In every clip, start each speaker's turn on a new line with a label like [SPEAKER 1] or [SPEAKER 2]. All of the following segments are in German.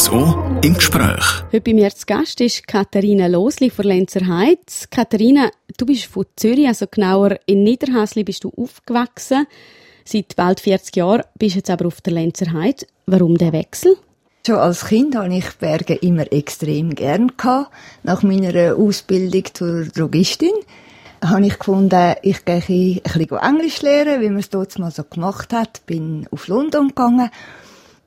[SPEAKER 1] RSO im Gespräch.
[SPEAKER 2] Heute bei mir zu Gast ist Katharina Losli von Lenzer Heiz. Katharina, du bist von Zürich, also genauer in Niederhasli bist du aufgewachsen. Seit bald 40 Jahren bist du jetzt aber auf der Lenzer Heiz. Warum der Wechsel?
[SPEAKER 3] Schon als Kind habe ich Berge immer extrem gern gehabt. Nach meiner Ausbildung zur Drogistin habe ich gefunden, ich gehe ein bisschen Englisch lernen, wie man es dort mal so gemacht hat. Bin auf London gegangen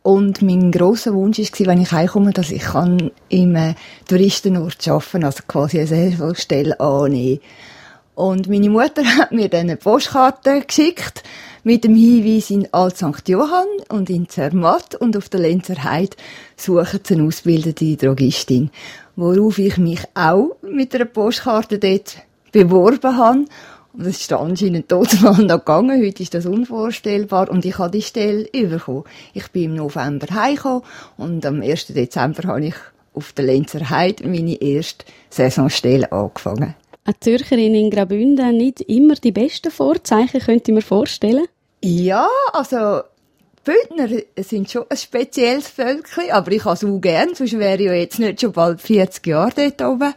[SPEAKER 3] und mein grosser Wunsch war, wenn ich heimkomme, dass ich kann im Touristenort arbeiten kann, also quasi eine Selbststelle annehmen. Und meine Mutter hat mir dann eine Postkarte geschickt mit dem Hinweis in Alt St. Johann und in Zermatt und auf der Lenzer Heide suchen sie eine ausgebildete Drogistin. Worauf ich mich auch mit einer Postkarte dort beworben habe und es ist da anscheinend total noch gegangen. Heute ist das unvorstellbar. Und ich habe die Stelle bekommen. Ich bin im November heimgekommen und am 1. Dezember habe ich auf der Lenzer Heide meine erste Saisonstelle angefangen.
[SPEAKER 2] Eine Zürcherin in Graubünden nicht immer die besten Vorzeichen, könnte ich mir vorstellen?
[SPEAKER 3] Ja, also Bündner sind schon ein spezielles Völkchen, aber ich habe es auch gern, sonst wäre ich ja jetzt nicht schon bald 40 Jahre dort oben.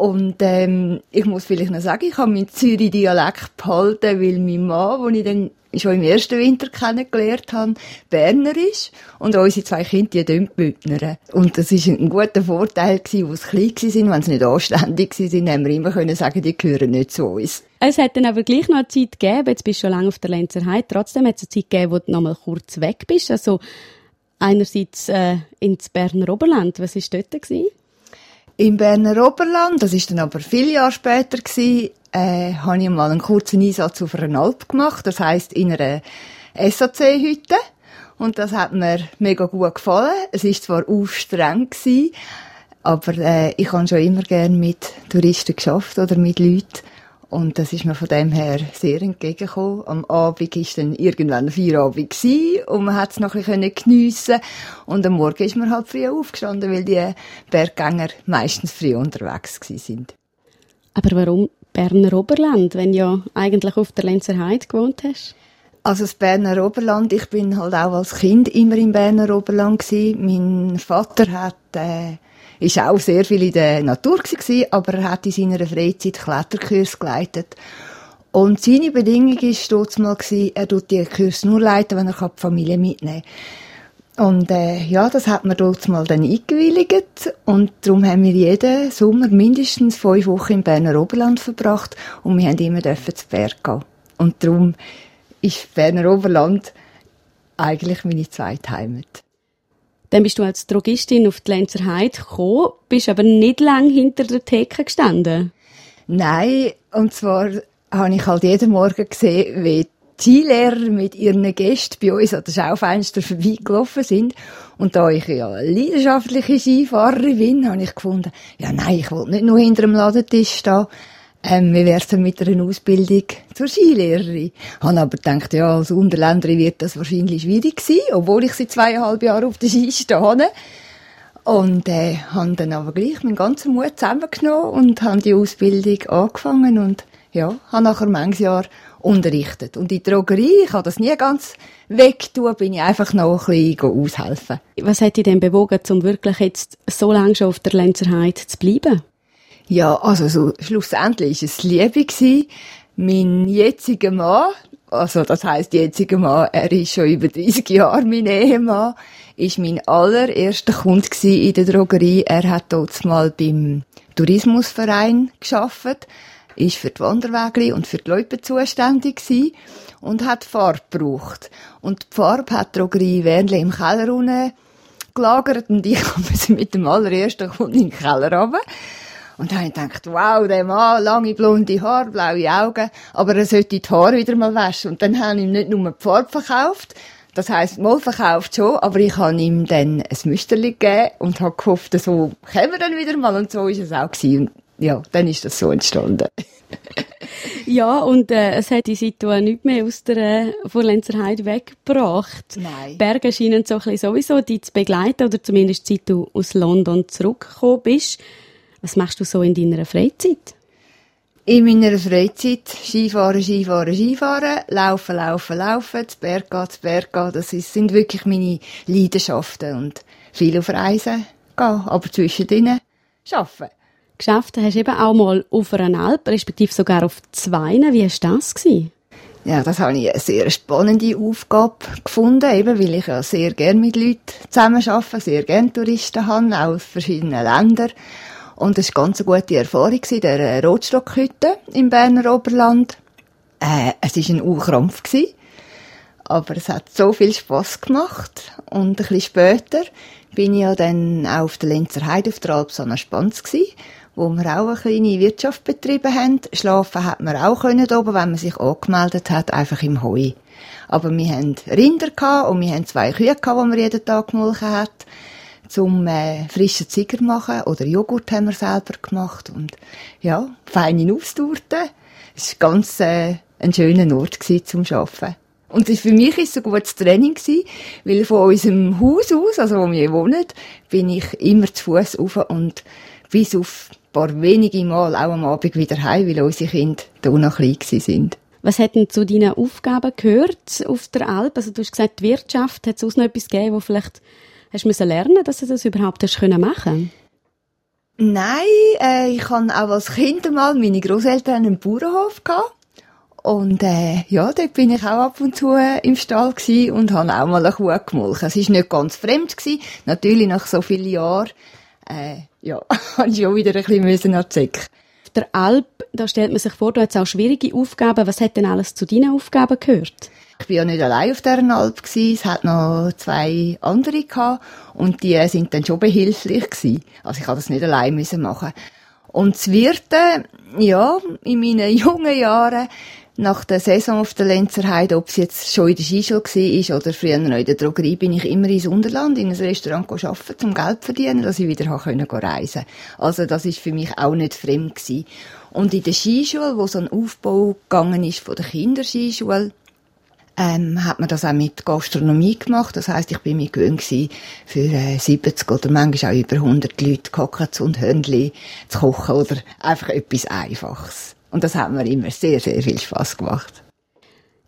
[SPEAKER 3] Und ähm, ich muss vielleicht noch sagen, ich habe meinen Zürich-Dialekt behalten, weil mein Mann, den ich dann schon im ersten Winter kennengelernt habe, Berner ist. Und unsere zwei Kinder, die Bündner. Und das war ein guter Vorteil gewesen, wo sie klein waren. Wenn sie nicht anständig waren, haben wir immer können sagen, die gehören nicht zu uns.
[SPEAKER 2] Es hat dann aber gleich noch eine Zeit gegeben, jetzt bist du schon lange auf der Lenzer Heide, trotzdem hat es eine Zeit gegeben, wo du noch mal kurz weg bist. Also einerseits äh, ins Berner Oberland. Was war dort? Gewesen?
[SPEAKER 3] Im Berner Oberland, das ist dann aber viele Jahre später gewesen, äh, habe ich mal einen kurzen Einsatz auf einer Alp gemacht, das heißt in einer SAC-Hütte. Und das hat mir mega gut gefallen. Es ist zwar auch streng gewesen, aber äh, ich habe schon immer gerne mit Touristen geschafft oder mit Leuten. Und das ist mir von dem her sehr entgegengekommen. Am Abend ist dann irgendwann Feierabend und man hat es noch ein bisschen geniessen Und am Morgen ist man halt früh aufgestanden, weil die Berggänger meistens früh unterwegs sind.
[SPEAKER 2] Aber warum Berner Oberland, wenn du ja eigentlich auf der Lenzer Heide gewohnt hast?
[SPEAKER 3] Also das Berner Oberland, ich bin halt auch als Kind immer im Berner Oberland gewesen. Mein Vater hat äh, ist auch sehr viel in der Natur gewesen, aber er hat in seiner Freizeit Kletterkurs geleitet. Und seine Bedingung war dort mal, er tut die Kurs nur leiten, wenn er die Familie mitnehmen kann. Und äh, ja, das hat man dort mal dann eingewilligt und darum haben wir jeden Sommer mindestens fünf Wochen im Berner Oberland verbracht und wir haben immer dürfen zu Berg gehen. Und darum ist Berner Oberland eigentlich meine zweite Heimat.
[SPEAKER 2] Dann bist du als Drogistin auf die Lenzer Heide gekommen, bist aber nicht lang hinter der Theke gestanden.
[SPEAKER 3] Nein, und zwar habe ich halt jeden Morgen gesehen, wie die Skilehrer mit ihren Gästen bei uns an den Schaufenster vorbeigelaufen sind. Und da ich ja leidenschaftliche Skifahrerin bin, habe ich gefunden, ja nein, ich will nicht nur hinter dem Ladentisch stehen, ähm, wie wär's denn mit einer Ausbildung zur Skilehrerin? Habe aber gedacht, ja, als Unterländerin wird das wahrscheinlich schwierig sein, obwohl ich seit zweieinhalb Jahren auf der Ski stehe. Und äh, habe dann aber gleich meinen ganzen Mut zusammengenommen und habe die Ausbildung angefangen und ja, habe nachher manches Jahr unterrichtet. Und in der Drogerie, ich habe das nie ganz wegtun, bin ich einfach noch ein bisschen aushelfen.
[SPEAKER 2] Was hat dich denn bewogen, um wirklich jetzt so lange schon auf der Lenzerheit zu bleiben?
[SPEAKER 3] Ja, also so, schlussendlich war es Liebe gewesen. Mein jetziger Mann, also das heisst jetziger Mann, er ist schon über 30 Jahre mein Ehemann, ist mein allererster Kunde in der Drogerie. Er hat dort mal beim Tourismusverein geschafft, ist für die Wanderwege und für die Leute zuständig gewesen und hat Farbe gebraucht. Und die Farbe hat die Drogerie Wernle im Keller gelagert und ich musste mit dem allerersten Kunden in den Keller runter. Und dann gedacht, wow, der Mann, lange blonde Haare, blaue Augen, aber er sollte die Haare wieder mal waschen. Und dann habe ich ihm nicht nur die Farbe verkauft, das heisst, mal verkauft schon, aber ich habe ihm dann ein Müsterli gegeben und habe gehofft, so kommen wir dann wieder mal. Und so ist es auch gewesen. Und ja, dann ist das so entstanden.
[SPEAKER 2] ja, und äh, es hat die Situation nicht mehr aus der äh, Vorlenzerheide weggebracht.
[SPEAKER 3] Nein.
[SPEAKER 2] Berge scheinen so ein bisschen sowieso die zu begleiten, oder zumindest seit du aus London zurückgekommen bist. Was machst du so in deiner Freizeit?
[SPEAKER 3] In meiner Freizeit Skifahren, Skifahren, Skifahren, laufen, laufen, laufen, zu Berg gehen, zu Berg gehen. Das sind wirklich meine Leidenschaften. Und viel auf Reisen gehen, aber zwischendrin arbeiten.
[SPEAKER 2] Geschafft hast du eben auch mal auf einer Alp, respektive sogar auf zwei. Wie war das? Gewesen?
[SPEAKER 3] Ja, das habe ich eine sehr spannende Aufgabe gefunden, eben weil ich ja sehr gerne mit Leuten zusammen arbeite, sehr gerne Touristen habe, auch aus verschiedenen Ländern. Und es war ganz eine gute Erfahrung in der Rotstockhütte im Berner Oberland. Äh, es war ein Urkrampf, aber es hat so viel Spass gemacht. Und ein bisschen später bin ich ja dann auch auf der Lenzer Heide auf der Alp Sanna Spanz gewesen wo wir auch eine kleine Wirtschaft betrieben haben. Schlafen hat man auch können oben, wenn man sich angemeldet hat, einfach im Heu. Aber wir haben Rinder gehabt und wir haben zwei Kühe gehabt, die man jeden Tag gemolken hat. Zum äh, frischen Ziger machen oder Joghurt haben wir selber gemacht und ja, feine Aufstorten. Es war ganz äh, ein schöner Ort gewesen, zum Arbeiten. Und für mich ist es ein gutes Training gewesen, weil von unserem Haus aus, also wo wir wohnen, bin ich immer zu Fuß rauf und bis auf paar wenige Mal auch am Abend wieder heim, weil unsere Kinder da noch klein sind.
[SPEAKER 2] Was hat denn zu deinen Aufgaben gehört auf der Alp? Also du hast gesagt, die Wirtschaft, hat es auch noch etwas gegeben, wo vielleicht hast du lernen, dass du das überhaupt hast können machen?
[SPEAKER 3] Nein, äh, ich hatte auch als Kind mal meine Großeltern einen Bauernhof gehabt. Und äh, ja, dort bin ich auch ab und zu äh, im Stall und habe auch mal eine Kuh gemolken. Es war nicht ganz fremd gewesen. Natürlich nach so vielen Jahren äh, ja, habe ich auch wieder ein bisschen müssen
[SPEAKER 2] Der Alp, da stellt man sich vor, du hast auch schwierige Aufgaben. Was hat denn alles zu deinen Aufgaben gehört?
[SPEAKER 3] Ich war ja nicht allein auf dieser Alp. Es hat noch zwei andere gehabt. Und die sind dann schon behilflich gewesen. Also ich habe das nicht allein müssen machen. Und das Wirten, ja, in meinen jungen Jahren, nach der Saison auf der Lenzer Heide, ob es jetzt schon in der Skischule war oder früher noch in der Drogerie, bin ich immer ins Unterland, in ein Restaurant arbeiten, zum Geld zu verdienen, dass ich wieder reisen konnte. Also das ist für mich auch nicht fremd gewesen. Und in der Skischule, wo so ein Aufbau gegangen ist von der Kinderskischule, ähm, hat man das auch mit Gastronomie gemacht. Das heißt, ich bin mir gewöhnt für äh, 70 oder manchmal auch über 100 Leute kochen und Hörnli zu kochen oder einfach etwas Einfaches. Und das hat mir immer sehr, sehr viel Spaß gemacht.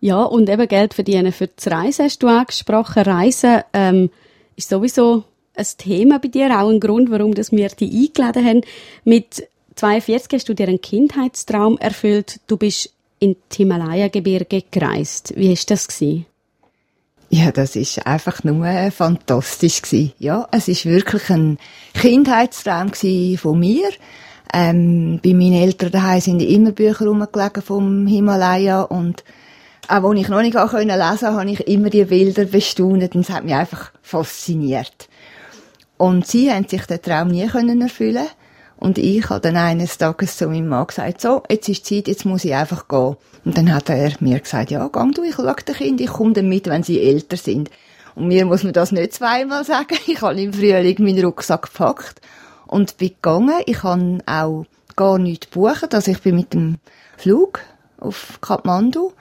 [SPEAKER 2] Ja, und eben Geld verdienen für das Reisen hast du angesprochen. Reisen ähm, ist sowieso ein Thema bei dir, auch ein Grund, warum dass wir dich eingeladen haben. Mit 42 hast du dir einen Kindheitstraum erfüllt. Du bist in die Himalaya-Gebirge gereist. Wie war das gewesen?
[SPEAKER 3] Ja, das ist einfach nur fantastisch gewesen. Ja, es ist wirklich ein Kindheitstraum von mir. Ähm, bei meinen Eltern daheim sind immer Bücher rumgelegen vom Himalaya und auch als ich noch nicht lesen konnte, habe ich immer die Bilder bestaunt und es hat mich einfach fasziniert. Und sie haben sich den Traum nie können erfüllen und ich habe dann eines Tages zu meinem Mann gesagt, so, jetzt ist Zeit, jetzt muss ich einfach gehen. Und dann hat er mir gesagt, ja, gang du, ich schaue den Kind, ich komme dann mit, wenn sie älter sind. Und mir muss man das nicht zweimal sagen. Ich habe im Frühling meinen Rucksack gepackt und bin gegangen. Ich habe auch gar nichts gebucht. Also ich bin mit dem Flug auf Kathmandu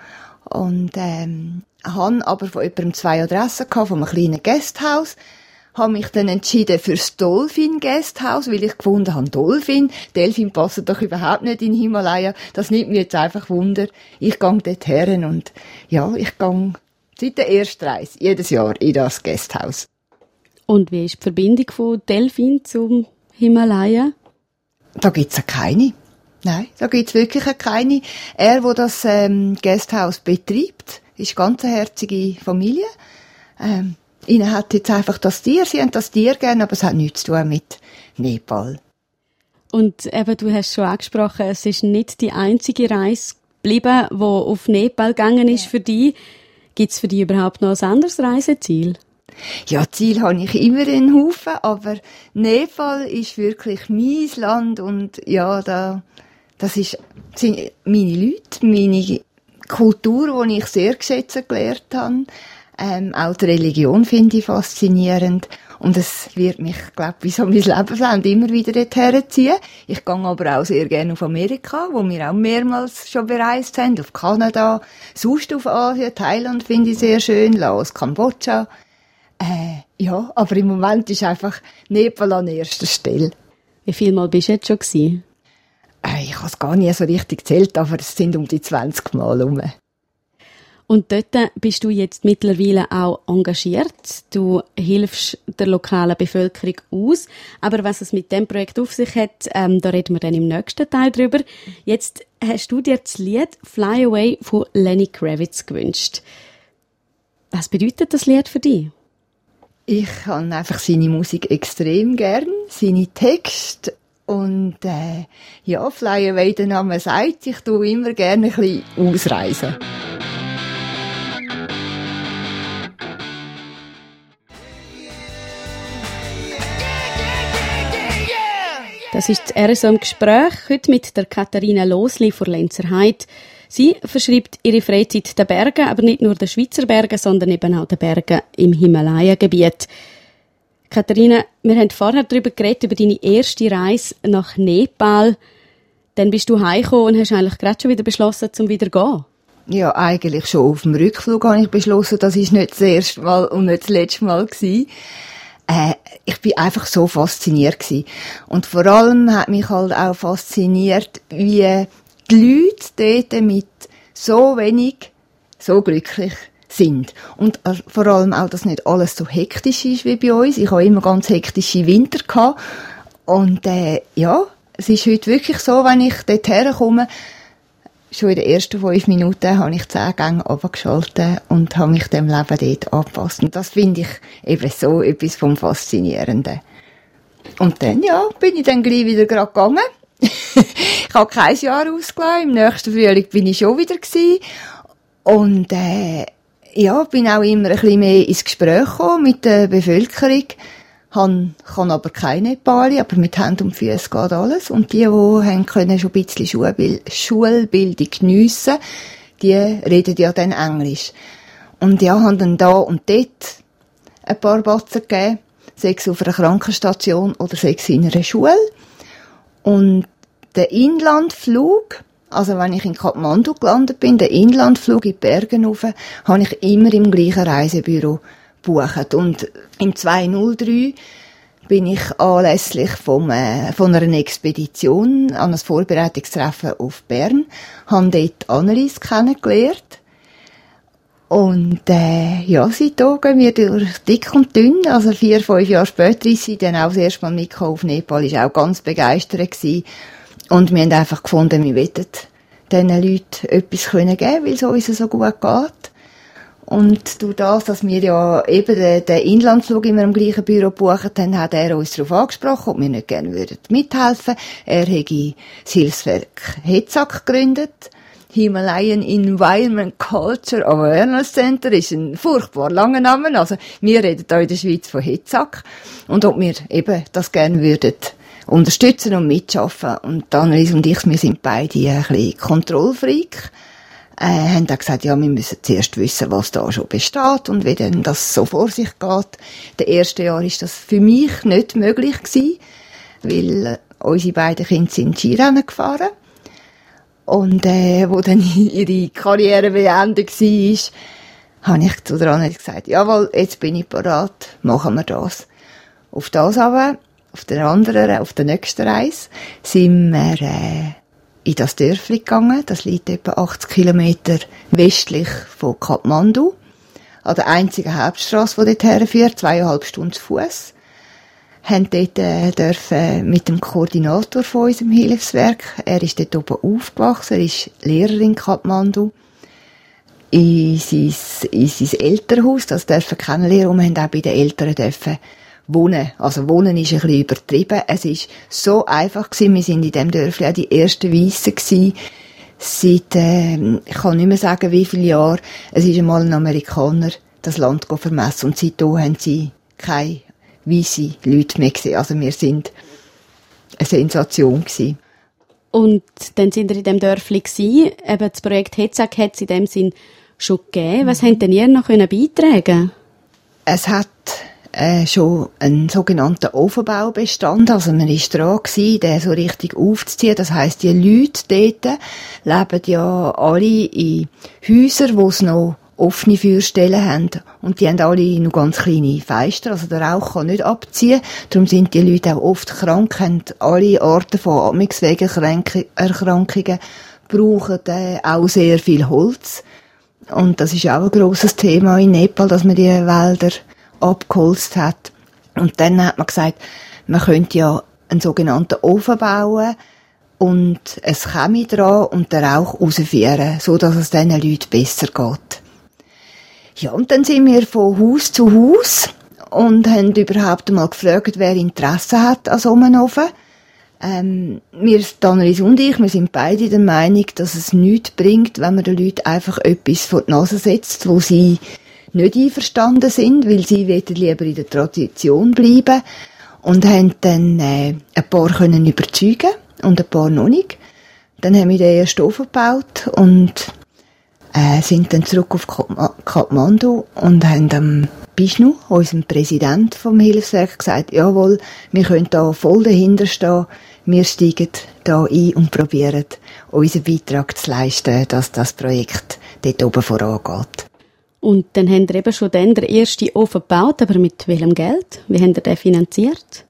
[SPEAKER 3] und ähm, habe aber von jemandem zwei Adressen gehabt, von einem kleinen Gasthaus habe mich dann entschieden fürs Dolphin Gasthaus, weil ich gefunden habe, Dolphin, Delfin passen doch überhaupt nicht in Himalaya. Das nimmt mir jetzt einfach Wunder. Ich gehe dort her und ja, ich gehe seit der ersten Reise jedes Jahr in das Gasthaus.
[SPEAKER 2] Und wie ist die Verbindung von Delfin zum Himalaya?
[SPEAKER 3] Da gibt's ja keine. Nein, da gibt's wirklich keine. Er, wo das ähm, Gasthaus betreibt, ist ganz eine herzige Familie. Ähm, ihnen hat jetzt einfach das Tier, sie haben das Tier gerne, aber es hat nichts zu tun mit Nepal.
[SPEAKER 2] Und eben, du hast schon angesprochen, es ist nicht die einzige Reise geblieben, die auf Nepal gegangen ist ja. für dich. Gibt es für dich überhaupt noch ein anderes Reiseziel?
[SPEAKER 3] Ja, Ziel habe ich immer in Haufen, aber Nepal ist wirklich mein Land und ja, da, das ist, sind meine Leute, meine Kultur, die ich sehr geschätzt gelernt habe. Ähm, auch die Religion finde ich faszinierend. Und es wird mich, glaube ich, wie so mein Lebensland immer wieder dorthin ziehen. Ich gehe aber auch sehr gerne auf Amerika, wo wir auch mehrmals schon bereist haben, auf Kanada, sonst auf Asien, Thailand finde ich sehr schön, Laos, Kambodscha. Äh, ja, aber im Moment ist einfach Nepal an erster Stelle.
[SPEAKER 2] Wie viel Mal bist du jetzt schon gewesen?
[SPEAKER 3] Äh, ich habe es gar nie so richtig gezählt, aber es sind um die 20 Mal herum.
[SPEAKER 2] Und dort bist du jetzt mittlerweile auch engagiert. Du hilfst der lokalen Bevölkerung aus. Aber was es mit dem Projekt auf sich hat, ähm, da reden wir dann im nächsten Teil drüber. Jetzt hast du dir das Lied Fly Away von Lenny Kravitz gewünscht. Was bedeutet das Lied für dich?
[SPEAKER 3] Ich habe einfach seine Musik extrem gern, seine Texte und äh, ja, Fly Away, der Name sagt, ich tue immer gerne ein bisschen ausreisen.
[SPEAKER 2] Das ist das RSO im Gespräch, heute mit der Katharina Losli von Lenzerheide. Sie verschreibt ihre Freizeit den Bergen, aber nicht nur den Schweizer Bergen, sondern eben auch den Bergen im Himalaya-Gebiet. Katharina, wir haben vorher darüber geredet, über deine erste Reise nach Nepal. Dann bist du heimgekommen und hast eigentlich gerade schon wieder beschlossen, zum wieder zu gehen.
[SPEAKER 3] Ja, eigentlich schon auf dem Rückflug habe ich beschlossen, das ist nicht das erste Mal und nicht das letzte Mal gewesen äh, ich bin einfach so fasziniert gewesen. Und vor allem hat mich halt auch fasziniert, wie die Leute dort mit so wenig so glücklich sind. Und äh, vor allem auch, dass nicht alles so hektisch ist wie bei uns. Ich habe immer ganz hektische Winter gehabt. Und äh, ja, es ist heute wirklich so, wenn ich dort herkomme, schon in den ersten fünf Minuten habe ich zehn Gänge abgeschaltet und habe mich dem Leben dort angepasst. Und das finde ich eben so etwas vom Faszinierenden. Und dann, ja, bin ich dann gleich wieder gerade gegangen. Ich habe kein Jahr ausgelassen. Im nächsten Frühling bin ich schon wieder gewesen. Und, äh, ja, bin auch immer ein bisschen mehr ins Gespräch gekommen mit der Bevölkerung han, kann aber keine Nepali, aber mit Hand und Füßen geht alles. Und die, die können schon ein bisschen Schulbild Schulbildung geniessen, die reden ja dann Englisch. Und ja, haben dann da und dort ein paar Batzen gegeben, sechs auf einer Krankenstation oder sechs in einer Schule. Und der Inlandflug, also wenn ich in Kathmandu gelandet bin, der Inlandflug in die Berge rauf, habe ich immer im gleichen Reisebüro gebucht. Und im 203 bin ich anlässlich vom, äh, von einer Expedition an ein Vorbereitungstreffen auf Bern, habe dort Annelies kennengelernt. Und äh, ja, seitdem gehen wir durch dick und dünn. Also vier, fünf Jahre später ist sie dann auch das erste Mal mitgekommen auf Nepal, ist auch ganz begeistert gewesen. Und wir haben einfach gefunden, wir wollen diesen Leuten etwas geben können weil es uns so gut geht. Und durch das, dass wir ja eben den, Inlandsflug immer im gleichen Büro gebucht haben, hat er uns darauf angesprochen, ob wir nicht gerne würden mithelfen Er hätte das Hilfswerk Hetzak gegründet. Himalayan Environment Culture Awareness Center ist ein furchtbar langer Name. Also, wir reden hier in der Schweiz von Hetzak. Und ob wir eben das gerne würden unterstützen und mitschaffen. Und Annelies und ich, wir sind beide ein bisschen Kontrollfreak äh, haben dann gesagt, ja, wir müssen zuerst wissen, was da schon besteht und wie denn das so vor sich geht. Der erste Jahr ist das für mich nicht möglich gewesen, weil äh, unsere beiden Kinder sind Skirennen gefahren. Und äh, wo dann ihre Karriere beendet war, habe ich zu der Anne gesagt, jawohl, jetzt bin ich parat, machen wir das. Auf das aber, auf der anderen, auf der nächsten Reise, sind wir äh, in das Dörfli gegangen. Das liegt etwa 80 Kilometer westlich von Kathmandu. An der einzigen Hauptstraße, die dort herführt, zweieinhalb Stunden zu Fuß. Haben dort äh, dürfen mit dem Koordinator von unserem Hilfswerk. Er ist dort oben aufgewachsen. Er ist Lehrer in Kathmandu. In sein, in sein Elternhaus, das dürfen kennenlernen. Und wir haben auch bei den Eltern dürfen wohnen. Also wohnen ist ein bisschen übertrieben. Es ist so einfach gewesen. Wir sind in dem Dörfli auch die ersten Weissen gewesen. Seit, äh, ich kann nicht mehr sagen, wie viele Jahre. Es ist einmal ein Amerikaner das Land vermessen und seitdem haben sie keine weisse Leute mehr gesehen. Also wir sind eine Sensation gewesen.
[SPEAKER 2] Und dann sind wir in dem Dörfli gewesen. Eben das Projekt Hetzak hat es in dem Sinn schon gegeben. Was mhm. habt denn ihr noch beitragen
[SPEAKER 3] Es hat äh, schon einen sogenannten Ofenbau bestand. Also man ist dran gewesen, den so richtig aufzuziehen. Das heißt, die Leute dort leben ja alle in Häusern, wo es noch offene Feuerstellen haben. Und die haben alle noch ganz kleine Fenster, also der Rauch kann nicht abziehen. Darum sind die Leute auch oft krank, haben alle Arten von Atmungswegerkrankungen, brauchen äh, auch sehr viel Holz. Und das ist auch ein grosses Thema in Nepal, dass man die Wälder abgeholzt hat. Und dann hat man gesagt, man könnte ja einen sogenannten Ofen bauen und es Chemie dran und den Rauch rausführen, so dass es diesen Leuten besser geht. Ja, und dann sind wir von Haus zu Haus und haben überhaupt einmal gefragt, wer Interesse hat an so einem Ofen. Ähm, wir, Annelies und ich, wir sind beide der Meinung, dass es nichts bringt, wenn man den Leuten einfach etwas vor die Nase setzt, wo sie nicht einverstanden sind, weil sie lieber in der Tradition bleiben und haben dann äh, ein paar können überzeugen und ein paar noch nicht. Dann haben wir den ersten Ofen gebaut und äh, sind dann zurück auf Kathmandu und haben dem Bishnu, unserem Präsident vom Hilfswerk, gesagt, jawohl, wir können da voll dahinter stehen, wir steigen da ein und probieren, unseren Beitrag zu leisten, dass das Projekt dort oben vorangeht.
[SPEAKER 2] Und dann haben wir eben schon dann den ersten Ofen gebaut, aber mit welchem Geld? Wie haben ihr den finanziert?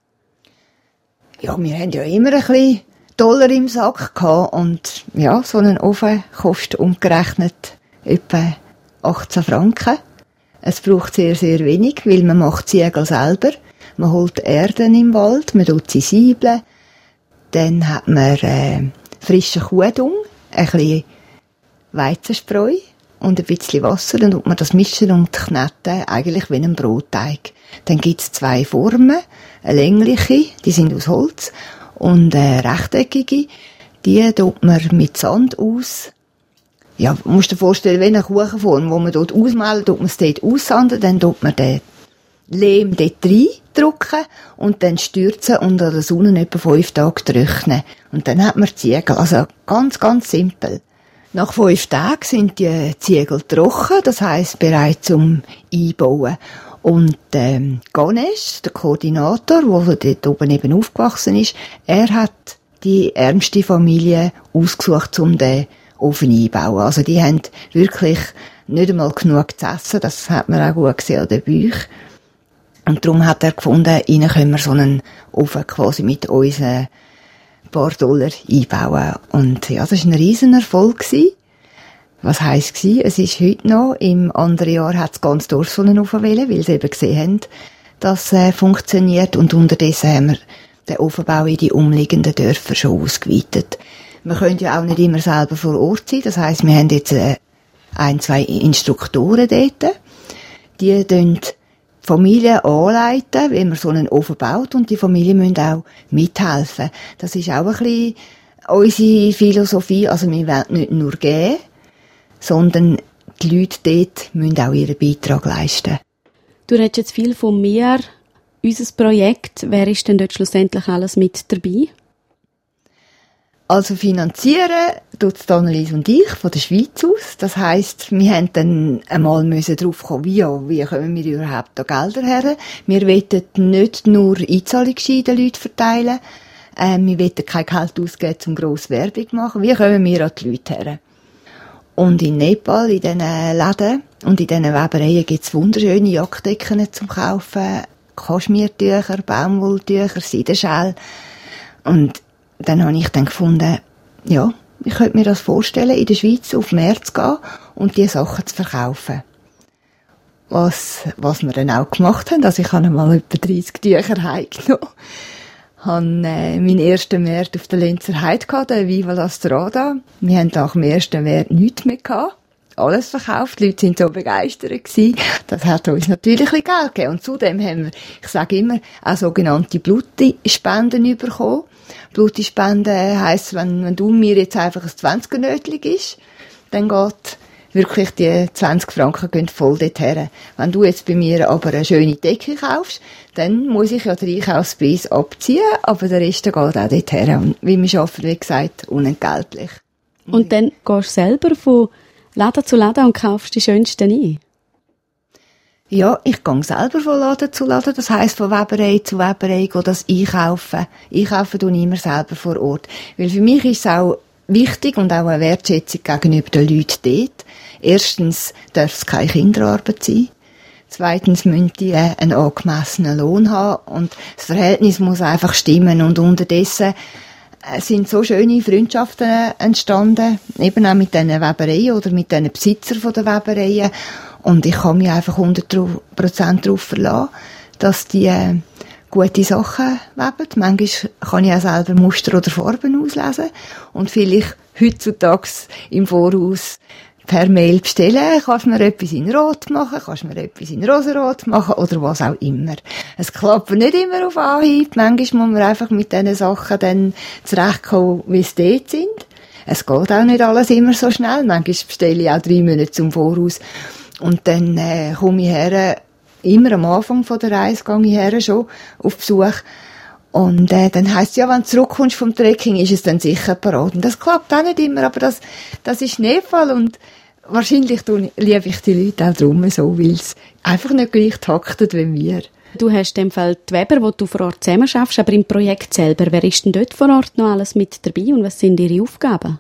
[SPEAKER 3] Ja, wir haben ja immer ein bisschen Dollar im Sack gehabt und ja, so ein Ofen kostet umgerechnet etwa 18 Franken. Es braucht sehr, sehr wenig, weil man macht Ziegel selber. Man holt Erden im Wald, man tut sie siebeln. Dann hat man äh, frischen Kuhdung, ein bisschen Weizenspreu und ein bisschen Wasser. Dann tut man das mischen und kneten, eigentlich wie ein Brotteig. Dann gibt's zwei Formen, eine längliche, die sind aus Holz, und eine rechteckige, die tut man mit Sand aus. Ja, musst dir vorstellen, wie eine Kuchenform, wo man dort ausmalen, tut man es dort aussanden, dann tut man den Lehm dort reindrücken und dann stürzen und an der Sonne etwa fünf Tage trocknen. Und dann hat man Ziegel. Also ganz, ganz simpel. Nach fünf Tagen sind die Ziegel trocken, das heisst bereit zum Einbauen. Und ähm, Ganesh, der Koordinator, der dort oben eben aufgewachsen ist, er hat die ärmste Familie ausgesucht, um den Ofen einzubauen. Also die haben wirklich nicht einmal genug zu essen, das hat man auch gut gesehen an den Büchern. Und darum hat er gefunden, ihnen können wir so einen Ofen quasi mit unseren paar Dollar einbauen. Und ja, das war ein Riesenerfolg. Gewesen. Was heisst gewesen? Es ist heute noch, im anderen Jahr hat es ganz Dorf so einen Ofen wählen, weil sie eben gesehen haben, dass äh, funktioniert. Und unterdessen haben wir den Ofenbau in die umliegenden Dörfer schon ausgeweitet. Wir können ja auch nicht immer selber vor Ort sein. Das heisst, wir haben jetzt äh, ein, zwei Instruktoren dort. Die Familie anleiten, wie man so einen Ofen baut und die Familie müssen auch mithelfen. Das ist auch ein bisschen unsere Philosophie. Also wir wollen nicht nur geben, sondern die Leute dort müssen auch ihren Beitrag leisten.
[SPEAKER 2] Du redest jetzt viel von mir, unser Projekt. Wer ist denn dort schlussendlich alles mit dabei?
[SPEAKER 3] Also finanzieren tut Annelies und ich von der Schweiz aus. Das heisst, wir haben dann einmal müssen drauf kommen, wie, wie kommen wir überhaupt da Gelder her. Wir wollen nicht nur Einzahlungsscheine den Leuten verteilen, äh, wir wollen kein Geld ausgeben, um grosse Werbung zu machen. Wie kommen wir an die Leute her? Und in Nepal, in diesen Läden und in diesen Webereien gibt es wunderschöne Jagddecken zum Kaufen, Kaschmirtücher, Baumwolltücher, Seidenschell. Und dann habe ich dann gefunden, ja, ich könnte mir das vorstellen, in der Schweiz auf März zu gehen und die Sachen zu verkaufen. Was, was wir dann auch gemacht haben, also ich habe mal etwa 30 Tücher heimgenommen, habe äh, meinen ersten März auf der Lenzer Heide gehabt, der Viva la Strada. Wir haben nach dem ersten März nichts mehr gehabt. Alles verkauft, die Leute sind so begeistert gewesen. Das hat uns natürlich ein bisschen Geld gegeben. Und zudem haben wir, ich sage immer, auch sogenannte Blutspenden bekommen. Blutspende heisst, wenn, wenn du mir jetzt einfach ein 20er nötig ist, dann geht wirklich die 20 Franken gehen voll dorthin. Wenn du jetzt bei mir aber eine schöne Decke kaufst, dann muss ich ja den Einkaufspreis abziehen, aber der Rest geht auch dorthin. Und wie wir arbeiten, wie gesagt, unentgeltlich.
[SPEAKER 2] Und dann gehst du selber von Laden zu Laden und kaufst die schönsten ein?
[SPEAKER 3] Ja, ich gehe selber von Laden zu Laden, das heisst von Weberei zu Weberei, gehe das einkaufen. Einkaufen tue ich immer selber vor Ort. Weil für mich ist es auch wichtig und auch eine Wertschätzung gegenüber den Leuten dort. Erstens darf es keine Kinderarbeit sein. Zweitens müssen die einen angemessenen Lohn haben und das Verhältnis muss einfach stimmen und unterdessen es sind so schöne Freundschaften entstanden, eben auch mit diesen Webereien oder mit diesen Besitzern der Webereien. Und ich kann mich einfach 100% darauf verlassen, dass die äh, gute Sachen weben. Manchmal kann ich auch selber Muster oder Farben auslesen. Und vielleicht heutzutage im Voraus per Mail bestellen, kannst mir etwas in Rot machen, kannst mir etwas in Rosenrot machen oder was auch immer. Es klappt nicht immer auf Anhieb. Manchmal muss man einfach mit diesen Sachen dann zurechtkommen, wie sie dort sind. Es geht auch nicht alles immer so schnell. Manchmal bestelle ich auch drei Monate zum Voraus. Und dann äh, komme ich her, immer am Anfang von der Reise gehe ich her schon auf Besuch. Und äh, dann heisst ja, wenn du zurückkommst vom Trekking, ist es dann sicher parat. Und das klappt auch nicht immer, aber das, das ist Schneefall und wahrscheinlich liebe ich die Leute auch drum so, weil es einfach nicht gleich taktet wie wir.
[SPEAKER 2] Du hast in dem Fall die Weber, wo du vor Ort zusammen schaffst, aber im Projekt selber, wer ist denn dort vor Ort noch alles mit dabei und was sind ihre Aufgaben?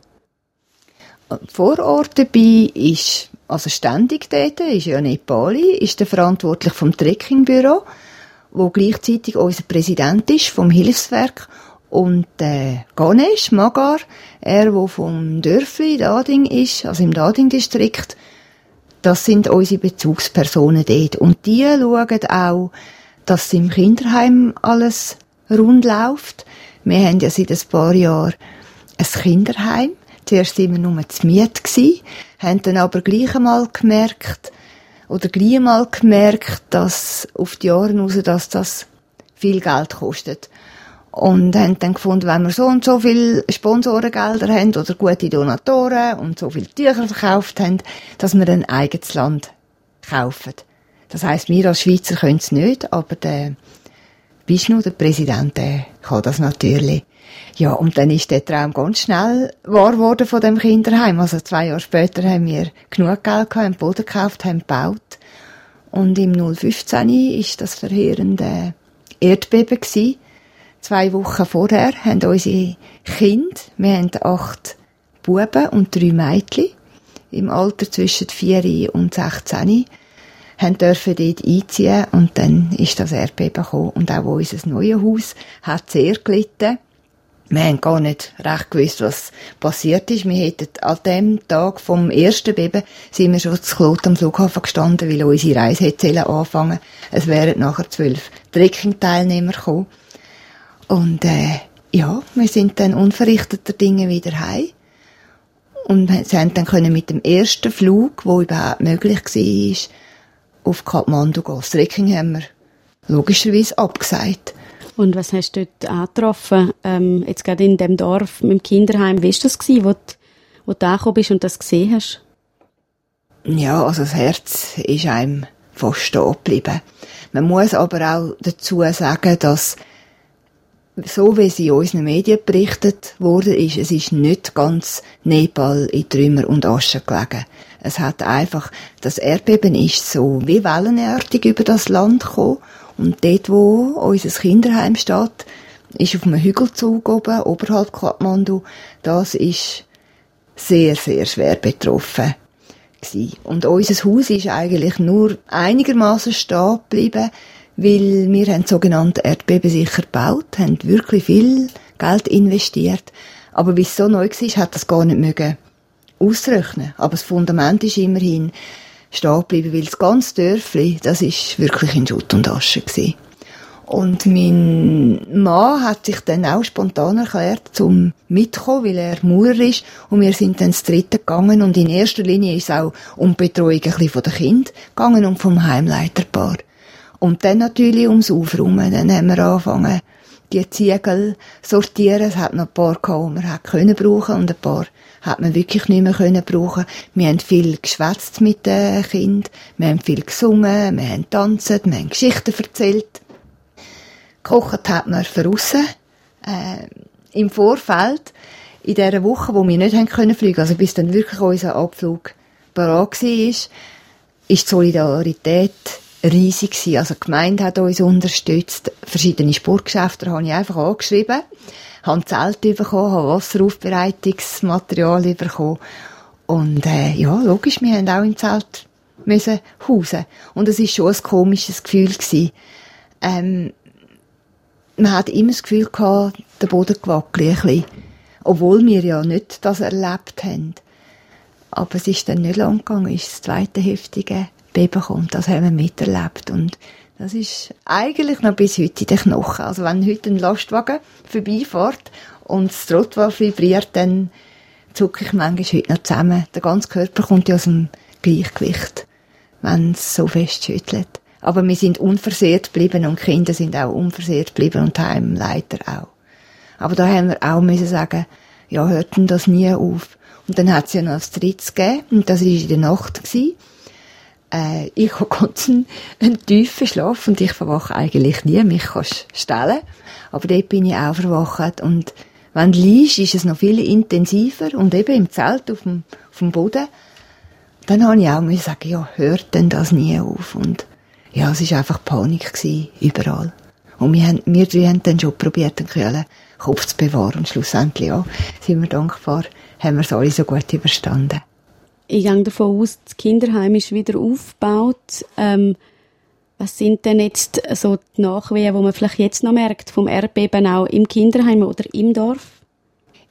[SPEAKER 3] Vor Ort dabei ist, also ständig dort, ist ja Nepali, ist der verantwortlich vom Trekkingbüro, wo gleichzeitig unser Präsident ist vom Hilfswerk und äh, Ganesh Magar, er, wo vom Dörfli Dading ist, also im Dading-Distrikt, das sind unsere Bezugspersonen dort. Und die schauen auch, dass im Kinderheim alles rund läuft. Wir haben ja seit ein paar Jahren ein Kinderheim. Zuerst wir nur zu Miet, haben dann aber gleich einmal gemerkt, oder gleich einmal gemerkt, dass auf die Jahre raus, dass das viel Geld kostet und haben dann gefunden, wenn wir so und so viel Sponsorengelder haben oder gute Donatoren und so viel Tücher verkauft haben, dass wir ein eigenes Land kaufen. Das heißt, wir als Schweizer können es nicht, aber der Vishnu, der Präsident, der kann das natürlich. Ja, und dann ist der Traum ganz schnell wahr geworden von dem Kinderheim. Also zwei Jahre später haben wir genug Geld gehabt, haben Boden gekauft, haben gebaut. Und im 015 ist das verheerende Erdbeben gewesen Zwei Wochen vorher haben unsere Kinder, wir haben acht Buben und drei Mädchen im Alter zwischen vier und 16, haben dürfen dort einziehen und dann ist das Erdbeben gekommen und auch unser neues Haus hat sehr gelitten. Wir haben gar nicht recht gewusst, was passiert ist. Wir hätten an dem Tag vom ersten Beben sind wir schon zu Klot am Flughafen gestanden, weil unsere Reise hätte anfangen Es wären nachher zwölf Trekking-Teilnehmer gekommen. Und äh, ja, wir sind dann unverrichteter Dinge wieder heim. Und sie haben dann können mit dem ersten Flug, wo überhaupt möglich war, auf Kathmandu gehen. Das Trekking haben wir logischerweise abgesagt.
[SPEAKER 2] Und was hast du dort angetroffen? Ähm, jetzt gerade in dem Dorf mit dem Kinderheim. Wie war das, gewesen, wo, du, wo du angekommen bist und das gesehen hast?
[SPEAKER 3] Ja, also das Herz ist einem fast stehen geblieben. Man muss aber auch dazu sagen, dass so wie sie in unseren Medien berichtet wurde, ist, es ist nicht ganz Nepal in Trümmer und Asche gelegen. Es hat einfach, das Erdbeben ist so wie wellenartig über das Land gekommen. Und dort, wo unser Kinderheim steht, ist auf einem Hügelzug oben, oberhalb Kathmandu. Das ist sehr, sehr schwer betroffen. Gewesen. Und unser Haus ist eigentlich nur einigermaßen stehen geblieben, weil wir haben sogenannte erdbebensicher gebaut, haben wirklich viel Geld investiert, aber wie es so neu war, hat das gar nicht mögen ausrechnen. Aber das Fundament ist immerhin stehen geblieben, weil das ganze Dörfli, das ist wirklich in Schutt und Asche gewesen. Und mein Mann hat sich dann auch spontan erklärt, zum mitkommen, weil er Maurer ist. Und wir sind dann das dritte gegangen. Und in erster Linie ist es auch um die Betreuung ein bisschen von den Kindern gegangen und vom Heimleiterpaar. Und dann natürlich ums Aufräumen. Dann haben wir angefangen, die Ziegel sortieren. Es hat noch ein paar gehabt, die man hat können brauchen und ein paar hat man wirklich nicht mehr können brauchen. Wir haben viel geschwätzt mit den Kindern. Wir haben viel gesungen, wir haben tanzt, wir haben Geschichten erzählt. Gekocht hat man für aussen. Äh, Im Vorfeld, in dieser Woche, wo wir nicht haben können fliegen, also bis dann wirklich unser Abflug bereit war, ist die Solidarität riesig gewesen. Also die Gemeinde hat uns unterstützt. Verschiedene Sportgeschäfte habe ich einfach angeschrieben. Habe Zelt bekommen, habe Wasseraufbereitungsmaterial bekommen. Und äh, ja, logisch, wir haben auch im Zelt müssen hausen. Und es ist schon ein komisches Gefühl gewesen. Ähm, man hat immer das Gefühl gehabt, der Boden gewackelt, ein bisschen. Obwohl wir ja nicht das erlebt haben. Aber es ist dann nicht lang gegangen, ist das zweite heftige Beben kommt. Das haben wir miterlebt. Und das ist eigentlich noch bis heute in den Knochen. Also wenn heute ein Lastwagen vorbeifährt und das Trottoir vibriert, dann zucke ich manchmal heute noch zusammen. Der ganze Körper kommt ja aus dem Gleichgewicht, wenn es so fest schüttelt. Aber wir sind unversehrt geblieben und Kinder sind auch unversehrt geblieben und die Heimleiter auch. Aber da haben wir auch müssen sagen, ja, hört denn das nie auf? Und dann hat es ja noch das drittes gegeben, und das war in der Nacht. Gewesen. Äh, ich habe ganz einen, einen tiefen Schlaf und ich verwache eigentlich nie, mich kannst stellen. Aber dort bin ich auch verwacht und wenn du liest, ist es noch viel intensiver und eben im Zelt auf dem, auf dem Boden. Dann habe ich auch müssen sagen, ja, hört denn das nie auf? Und ja, es war einfach Panik gewesen, überall. Und wir, haben, wir drei haben dann schon probiert, den Kühlen Kopf zu bewahren. Und schlussendlich, ja, sind wir dankbar, haben wir es alle so gut überstanden.
[SPEAKER 2] Ich gehe davon aus, das Kinderheim ist wieder aufgebaut. Ähm, was sind denn jetzt so die Nachwehen, die man vielleicht jetzt noch merkt vom Erdbeben auch im Kinderheim oder im Dorf?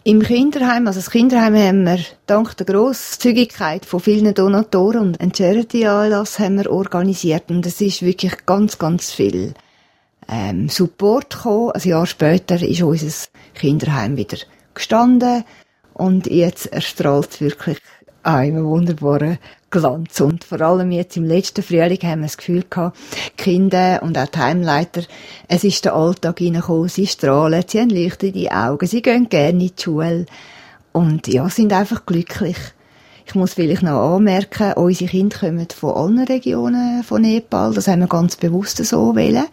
[SPEAKER 3] Im Kinderheim, also das Kinderheim haben wir dank der Grosszügigkeit von vielen Donatoren und ein Charity-Anlass haben wir organisiert und es ist wirklich ganz, ganz viel ähm, Support gekommen. Ein Jahr später ist unser Kinderheim wieder gestanden und jetzt erstrahlt wirklich einem wunderbaren Glanz. Und vor allem jetzt im letzten Frühling haben wir das Gefühl gehabt, Kinder und auch die Heimleiter, es ist der Alltag reingekommen, sie strahlen, sie haben Licht in die Augen, sie gehen gerne in die Schule und ja, sind einfach glücklich. Ich muss vielleicht noch anmerken, unsere Kinder kommen von allen Regionen von Nepal, das haben wir ganz bewusst so wählen.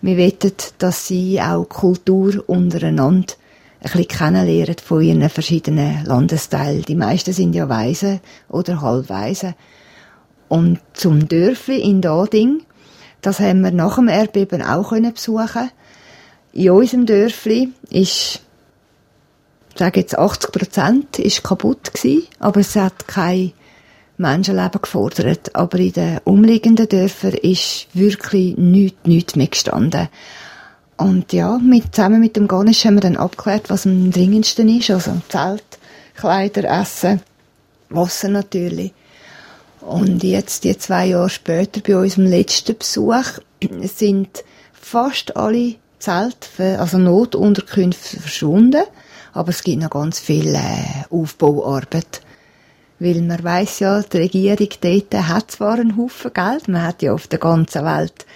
[SPEAKER 3] Wir wettet, dass sie auch Kultur untereinander ein bisschen kennenlernen von ihren verschiedenen Landesteilen. Die meisten sind ja Weise oder Halbweise. Und zum Dörfli in Dading, das haben wir nach dem Erdbeben auch können besuchen. In unserem Dörfli ist, ich sage jetzt 80 Prozent, ist kaputt gewesen, aber es hat kein Menschenleben gefordert. Aber in den umliegenden Dörfern ist wirklich nichts, nichts mehr gestanden. Und ja, mit, zusammen mit dem Garnisch haben wir dann abgeklärt, was am dringendsten ist. Also Zelt, Kleider, Essen, Wasser natürlich. Und jetzt, die zwei Jahre später, bei unserem letzten Besuch, sind fast alle Zelte, also Notunterkünfte verschwunden. Aber es gibt noch ganz viel äh, Aufbauarbeit. Weil man weiß ja, die Regierung dort hat zwar einen Haufen Geld, man hat ja auf der ganzen Welt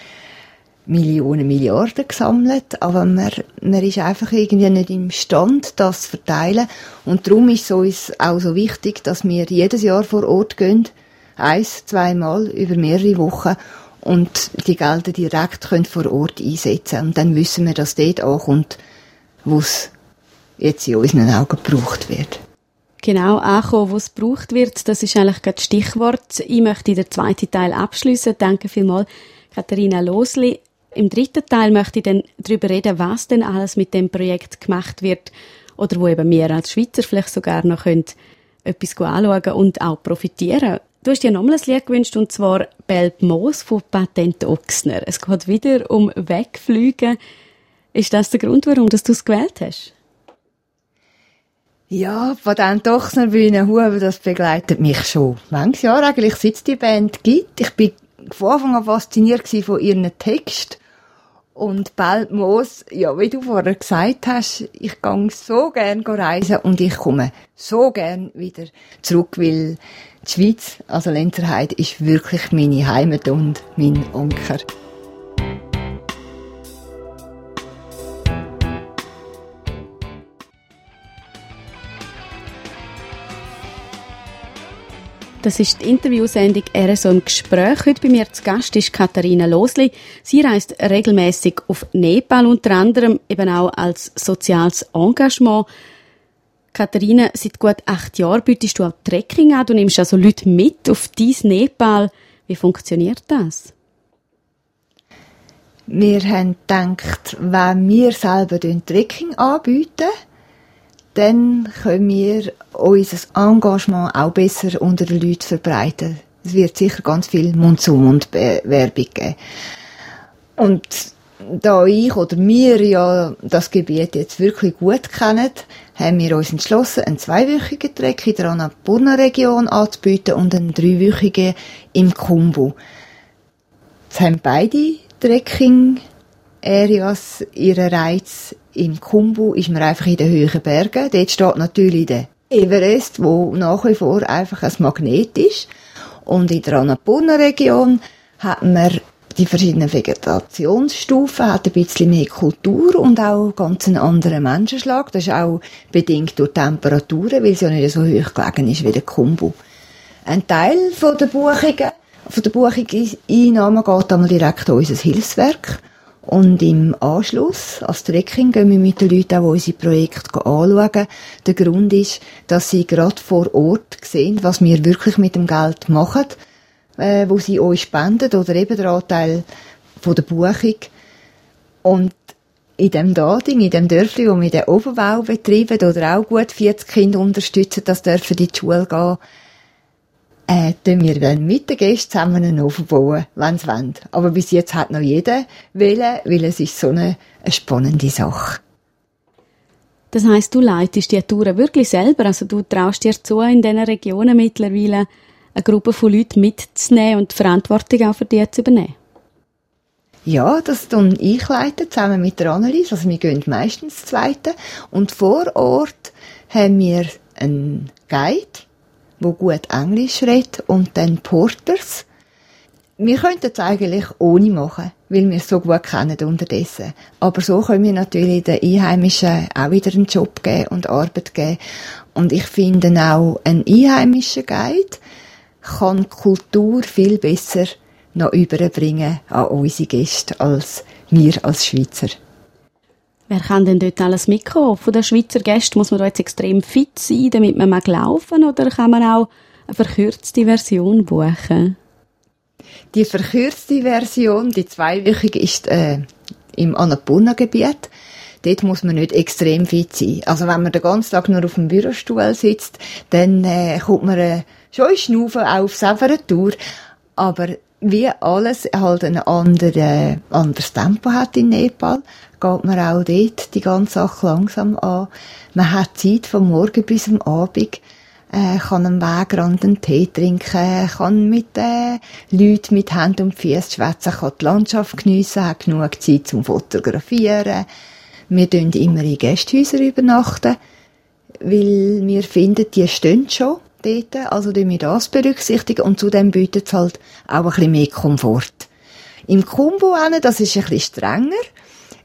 [SPEAKER 3] Millionen, Milliarden gesammelt, aber man, man ist einfach irgendwie nicht imstand, das zu verteilen. Und darum ist es uns auch so wichtig, dass wir jedes Jahr vor Ort gehen, eins, zweimal über mehrere Wochen und die Gelder direkt können vor Ort einsetzen. Und dann wissen wir, dass dort ankommt, wo es jetzt in unseren Augen gebraucht wird.
[SPEAKER 2] Genau, ankommen, wo es gebraucht wird, das ist eigentlich das Stichwort. Ich möchte den zweiten Teil abschließen. Danke vielmals, Katharina Losli. Im dritten Teil möchte ich dann darüber reden, was denn alles mit dem Projekt gemacht wird oder wo eben wir als Schweizer vielleicht sogar noch können, etwas anschauen und auch profitieren. Du hast dir nochmal ein Lied gewünscht, und zwar Belb Moos von Patent Ochsner. Es geht wieder um Wegflügen. Ist das der Grund, warum du es gewählt hast?
[SPEAKER 3] Ja, Patent Ochsner Bühne Huber, das begleitet mich schon. Manches Jahr eigentlich, seit es die Band gibt. Ich bin von Anfang an fasziniert von ihren Text und bald muss, ja, wie du vorher gesagt hast, ich gehe so gern reisen und ich komme so gern wieder zurück, weil die Schweiz, also Lenzerheide, ist wirklich meine Heimat und mein Onker.
[SPEAKER 2] Das ist die Interviewsendung RSO im Gespräch. Heute bei mir zu Gast ist Katharina Losli. Sie reist regelmäßig auf Nepal, unter anderem eben auch als soziales Engagement. Katharina, seit gut acht Jahren bietest du auch Trekking an. Du nimmst also Leute mit auf dein Nepal. Wie funktioniert das?
[SPEAKER 3] Wir haben gedacht, wenn wir selber Trekking anbieten, dann können wir unser Engagement auch besser unter den Leuten verbreiten. Es wird sicher ganz viel Mund-zu-Mund-Werbung geben. Und da ich oder wir ja das Gebiet jetzt wirklich gut kennen, haben wir uns entschlossen, einen zweiwöchigen Trek in der Annapurna-Region anzubieten und einen dreiwöchigen im Kumbu. Jetzt haben beide Trekking-Areas ihren Reiz. Im Kumbu ist man einfach in den höheren Bergen. Dort steht natürlich der Everest, wo nach wie vor einfach ein Magnet ist. Und in der Annapurna-Region hat man die verschiedenen Vegetationsstufen, hat ein bisschen mehr Kultur und auch ganz einen anderen Menschenschlag. Das ist auch bedingt durch Temperaturen, weil es ja nicht so hoch gelegen ist wie der Kumbu. Ein Teil von der Buchungen, von der Buchungseinnahmen geht einmal direkt an unser Hilfswerk. Und im Anschluss, als Trekking, gehen wir mit den Leuten auch unsere Projekte anschauen. Der Grund ist, dass sie gerade vor Ort sehen, was wir wirklich mit dem Geld machen äh, wo sie euch spenden oder eben der Anteil von der Buchung. Und in dem Dading, in dem Dörfli, wo wir den Oberbau betreiben oder auch gut 40 Kinder unterstützen, das dürfen in die Schule gehen, äh, tun wir dann mit den Gästen zusammen einen Ofen bauen, wenn sie wollen. Aber bis jetzt hat noch jeder wollen, weil es ist so eine, eine spannende Sache.
[SPEAKER 2] Das heisst, du leitest die Touren wirklich selber, also du traust dir zu, in diesen Regionen mittlerweile eine Gruppe von Leuten mitzunehmen und die Verantwortung auch für die zu übernehmen?
[SPEAKER 3] Ja, das tun ich leiten, zusammen mit der Annelies. Also wir gehen meistens zweite. Und vor Ort haben wir einen Guide, der gut Englisch redet, und dann Porters. Wir könnten es eigentlich ohne machen, weil wir es so gut kennen unterdessen. Aber so können wir natürlich den Einheimischen auch wieder einen Job geben und Arbeit geben. Und ich finde auch einen einheimischen Guide, kann Kultur viel besser noch überbringen an unsere Gäste als wir als Schweizer.
[SPEAKER 2] Wer kann denn dort alles mitkommen? Von den Schweizer Gästen muss man da jetzt extrem fit sein, damit man mag laufen oder kann man auch eine verkürzte Version buchen?
[SPEAKER 3] Die verkürzte Version, die zweiwöchige, ist äh, im Annapurna-Gebiet. Dort muss man nicht extrem fit sein. Also wenn man den ganzen Tag nur auf dem Bürostuhl sitzt, dann äh, kommt man äh, schon Schnaufen auf selber Tour, aber wie alles halt ein anderes, anderes Tempo hat in Nepal, geht man auch dort die ganze Sache langsam an. Man hat Zeit vom Morgen bis am Abend, äh, kann am Wegrand einen Tee trinken, kann mit äh, Leuten mit Hand und Füßen schwätzen, kann die Landschaft geniessen, hat genug Zeit zum Fotografieren. Wir übernachten immer in Gästhäusern übernachten, weil wir finden, die stehen schon dort. Also tun wir das berücksichtigen und zudem bietet es halt auch ein bisschen mehr Komfort. Im Kumbo das ist ein bisschen strenger,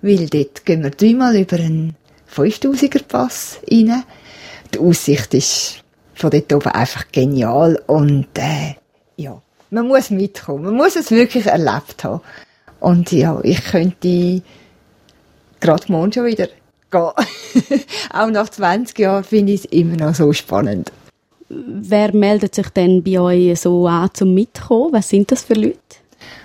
[SPEAKER 3] weil dort gehen wir dreimal über einen 5000er Pass rein. Die Aussicht ist von dort oben einfach genial und äh, ja, man muss mitkommen, man muss es wirklich erlebt haben. Und ja, ich könnte gerade morgen schon wieder gehen. Auch nach 20 Jahren finde ich es immer noch so spannend.
[SPEAKER 2] Wer meldet sich denn bei euch so an zum Mitkommen? Was sind das für Leute?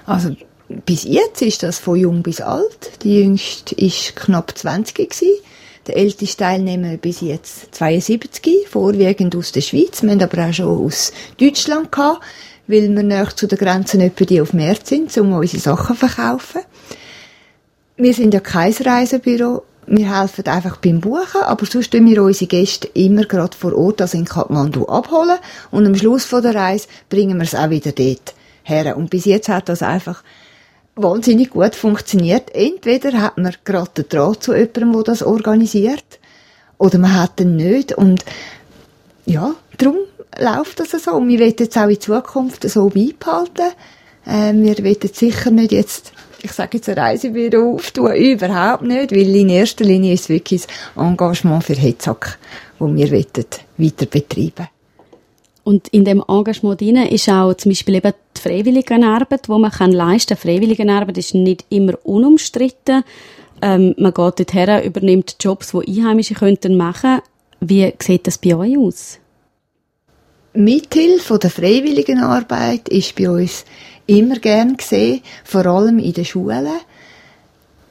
[SPEAKER 3] Also bis jetzt ist das von jung bis alt. Die jüngste ist knapp 20 gewesen. Der älteste Teilnehmer bis jetzt 72, vorwiegend aus der Schweiz. Wir haben aber auch schon aus Deutschland gehabt, weil wir näher zu den Grenzen etwa die auf März sind, um unsere Sachen zu verkaufen. Wir sind ja kein Reisebüro wir helfen einfach beim Buchen, aber sonst tun wir unsere Gäste immer gerade vor Ort, also in Kathmandu, abholen und am Schluss der Reise bringen wir es auch wieder dort her. Und bis jetzt hat das einfach wahnsinnig gut funktioniert. Entweder hat man gerade den Draht zu jemandem, der das organisiert, oder man hat den nicht und ja, darum läuft das so. Und wir wollen es auch in Zukunft so beibehalten. Äh, wir wollen sicher nicht jetzt ich sage jetzt ein Reisebüro auftun, überhaupt nicht, weil in erster Linie ist wirklich das Engagement für Hetzak, das wir weiter betreiben
[SPEAKER 2] und in dem Engagement drin ist auch zum Beispiel eben die Freiwilligenarbeit, wo man kann leisten. Freiwilligenarbeit ist nicht immer unumstritten. Ähm, man geht dorthin, übernimmt Jobs, die Einheimische könnten machen. Wie sieht das bei euch aus?
[SPEAKER 3] Mithilfe der Freiwilligenarbeit ist bei uns immer gern gesehen, vor allem in den Schulen.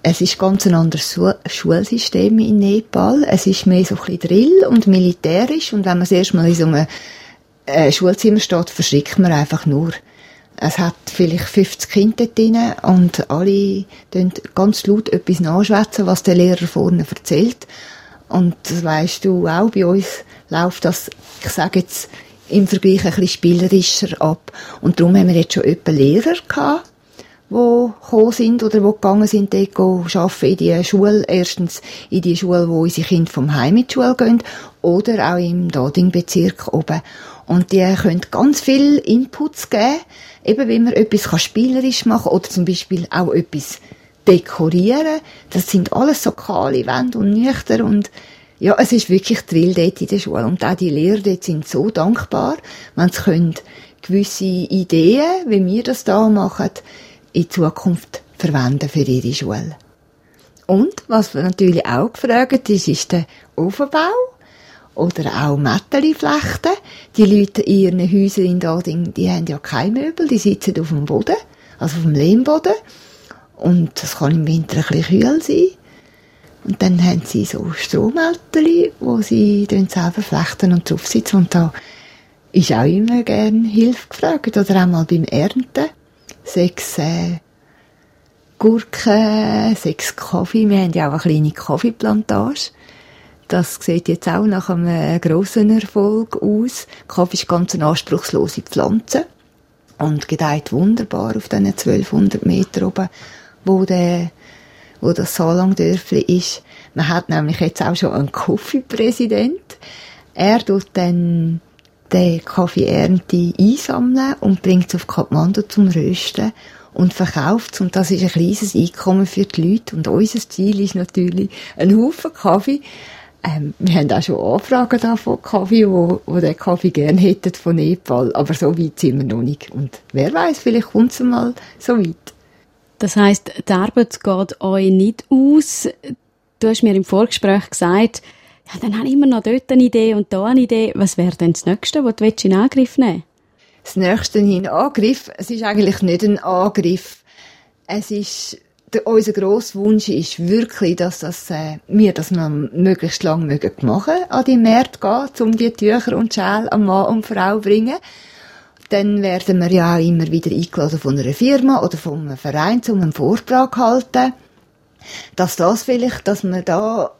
[SPEAKER 3] Es ist ganz ein anderes Schulsystem in Nepal. Es ist mehr so ein bisschen Drill und militärisch und wenn man das erste Mal in so einem äh, Schulzimmer steht, verschrickt man einfach nur. Es hat vielleicht 50 Kinder drin und alle ganz laut etwas nachschwätzen, was der Lehrer vorne erzählt. Und das weisst du auch, bei uns läuft das, ich sage jetzt, im Vergleich ein bisschen spielerischer ab. Und darum haben wir jetzt schon etwa Lehrer gehabt, die gekommen sind oder die gegangen sind, dort arbeiten in die Schule. Erstens in die Schule, wo unsere Kinder vom Heim in die Schule gehen oder auch im Dading-Bezirk oben. Und die können ganz viel Inputs geben, eben wie man etwas spielerisch machen kann oder zum Beispiel auch etwas dekorieren. Das sind alles so kahle Wände und nüchter und ja, es ist wirklich Drill dort in der Schule. Und auch die Lehrer dort sind so dankbar, wenn sie können gewisse Ideen, wie wir das da machen, in Zukunft verwenden für ihre Schule. Und, was wir natürlich auch gefragt ist, ist der Ofenbau oder auch Mätterli-Flechten. Die Leute in ihren Häusern in Dading, die haben ja keine Möbel, die sitzen auf dem Boden, also auf dem Lehmboden. Und das kann im Winter ein bisschen kühl sein. Und dann haben sie so Strohmälterli, wo sie dann selber flechten und drauf sitzen. Und da ist auch immer gerne Hilfe gefragt. Oder auch mal beim Ernten. Sechs äh, Gurken, sechs Kaffee. Wir haben ja auch eine kleine Kaffeeplantage. Das sieht jetzt auch nach einem grossen Erfolg aus. Kaffee ist ganz eine anspruchslose Pflanze und gedeiht wunderbar auf diesen 1200 Meter oben, wo der wo das Salangdörfli ist. Man hat nämlich jetzt auch schon einen Kaffeepräsident. Er tut dann den Kaffeeernte einsammeln und bringt es auf Kathmandu zum Rösten und verkauft Und das ist ein kleines Einkommen für die Leute. Und unser Ziel ist natürlich ein Haufen Kaffee. Ähm, wir haben auch schon Anfragen da von Kaffee, wo, wo den Kaffee gerne hätten von Nepal. Aber so weit sind wir noch nicht. Und wer weiß, vielleicht kommt es mal so weit.
[SPEAKER 2] Das heißt, die Arbeit geht euch nicht aus. Du hast mir im Vorgespräch gesagt, ja, dann habe ich immer noch dort eine Idee und da eine Idee. Was wäre denn das Nächste, was du in Angriff nehmen
[SPEAKER 3] Das Nächste in Angriff, es ist eigentlich nicht ein Angriff. Es ist, der, unser grosser Wunsch ist wirklich, dass das, äh, wir das noch möglichst lange mögen machen, an die Märkte gehen, um die Tücher und Schäl an Mann und Frau bringen. Dann werden wir ja immer wieder eingeladen von einer Firma oder von einem Verein, um einen Vortrag zu halten. Dass das vielleicht, dass wir da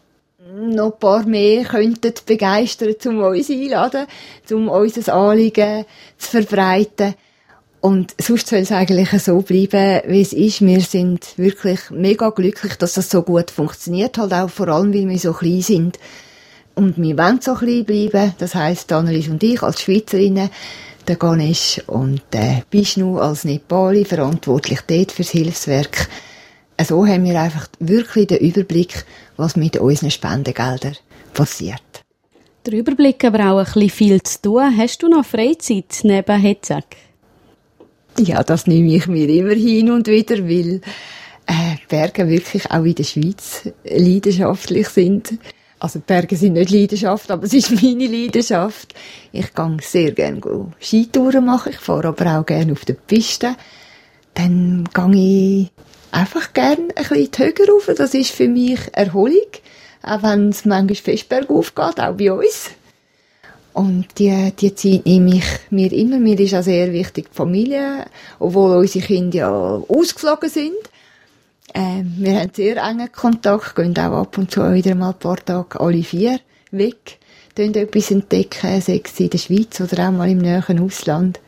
[SPEAKER 3] noch ein paar mehr könnten begeistern, um uns einladen, um unser Anliegen zu verbreiten. Und sonst soll es eigentlich so bleiben, wie es ist. Wir sind wirklich mega glücklich, dass das so gut funktioniert, halt auch vor allem, weil wir so klein sind. Und wir wollen so klein bleiben. Das heisst, Annelies und ich als Schweizerinnen, der Ganesh und der Bishnu als Nepali verantwortlich dort fürs Hilfswerk. So haben wir einfach wirklich den Überblick, was mit unseren Spendengeldern passiert.
[SPEAKER 2] Der Überblick aber auch ein bisschen viel zu tun. Hast du noch Freizeit neben Hetzak?
[SPEAKER 3] Ja, das nehme ich mir immer hin und wieder, weil äh, Berge wirklich auch in der Schweiz leidenschaftlich sind. Also Berge sind nicht Leidenschaft, aber es ist meine Leidenschaft. Ich gehe sehr gerne Skitouren machen. Ich fahre aber auch gerne auf der Piste. Dann gehe ich einfach gerne ein bisschen die Höhe rauf. Das ist für mich Erholung. Auch wenn es manchmal fest bergauf geht, auch bei uns. Und die, die Zeit nehme ich mir immer. Mir ist auch sehr wichtig die Familie, obwohl unsere Kinder ja ausgeflogen sind. Äh, wir haben sehr engen Kontakt, gehen auch ab und zu wieder mal ein paar Tage alle vier weg, tun etwas entdecken, sei es in der Schweiz oder auch mal im näheren Ausland.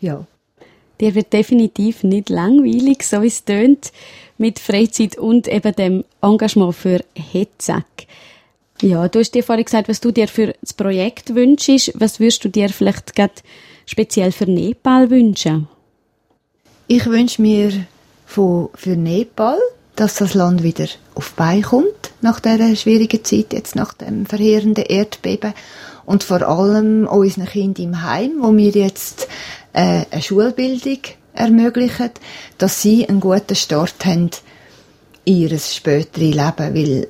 [SPEAKER 3] Ja.
[SPEAKER 2] Dir wird definitiv nicht langweilig, so wie es tönt, mit Freizeit und eben dem Engagement für Hetzek. Ja, du hast dir vorhin gesagt, was du dir für das Projekt wünschst. Was würdest du dir vielleicht gerade speziell für Nepal wünschen?
[SPEAKER 3] Ich wünsche mir von, für Nepal, dass das Land wieder auf Bein kommt nach dieser schwierigen Zeit, jetzt nach dem verheerenden Erdbeben und vor allem unseren Kindern im Heim, wo wir jetzt äh, eine Schulbildung ermöglichen, dass sie einen guten Start haben in ihr späteres Leben, weil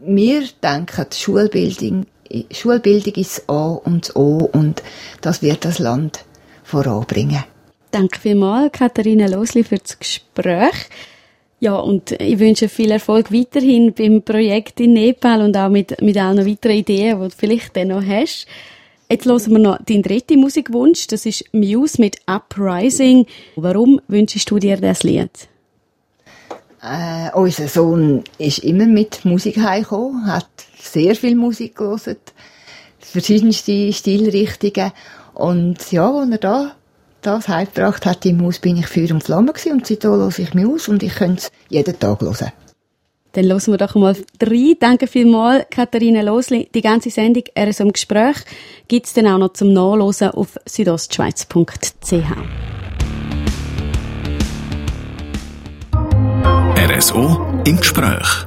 [SPEAKER 3] wir denken, Schulbildung, Schulbildung ist A und O und das wird das Land voranbringen.
[SPEAKER 2] Danke vielmals, Katharina Losli, für das Gespräch. Ja, und ich wünsche viel Erfolg weiterhin beim Projekt in Nepal und auch mit, mit allen weiteren Ideen, die du vielleicht dann noch hast. Jetzt hören wir noch deinen dritten Musikwunsch. Das ist Muse mit Uprising. Warum wünschst du dir das Lied?
[SPEAKER 3] Äh, unser Sohn ist immer mit Musik heimgekommen, hat sehr viel Musik gehört, verschiedenste Stilrichtungen. Und ja, als er da das heimgebracht hat im Haus, bin ich Feuer und Flamme gewesen. Und seitdem höre ich mich aus und ich könnte es jeden Tag hören.
[SPEAKER 2] Dann hören wir doch mal drei. Danke vielmals, Katharina Losli. Die ganze Sendung RSO im Gespräch gibt es dann auch noch zum Nachlesen auf südostschweiz.ch.
[SPEAKER 1] RSO im Gespräch.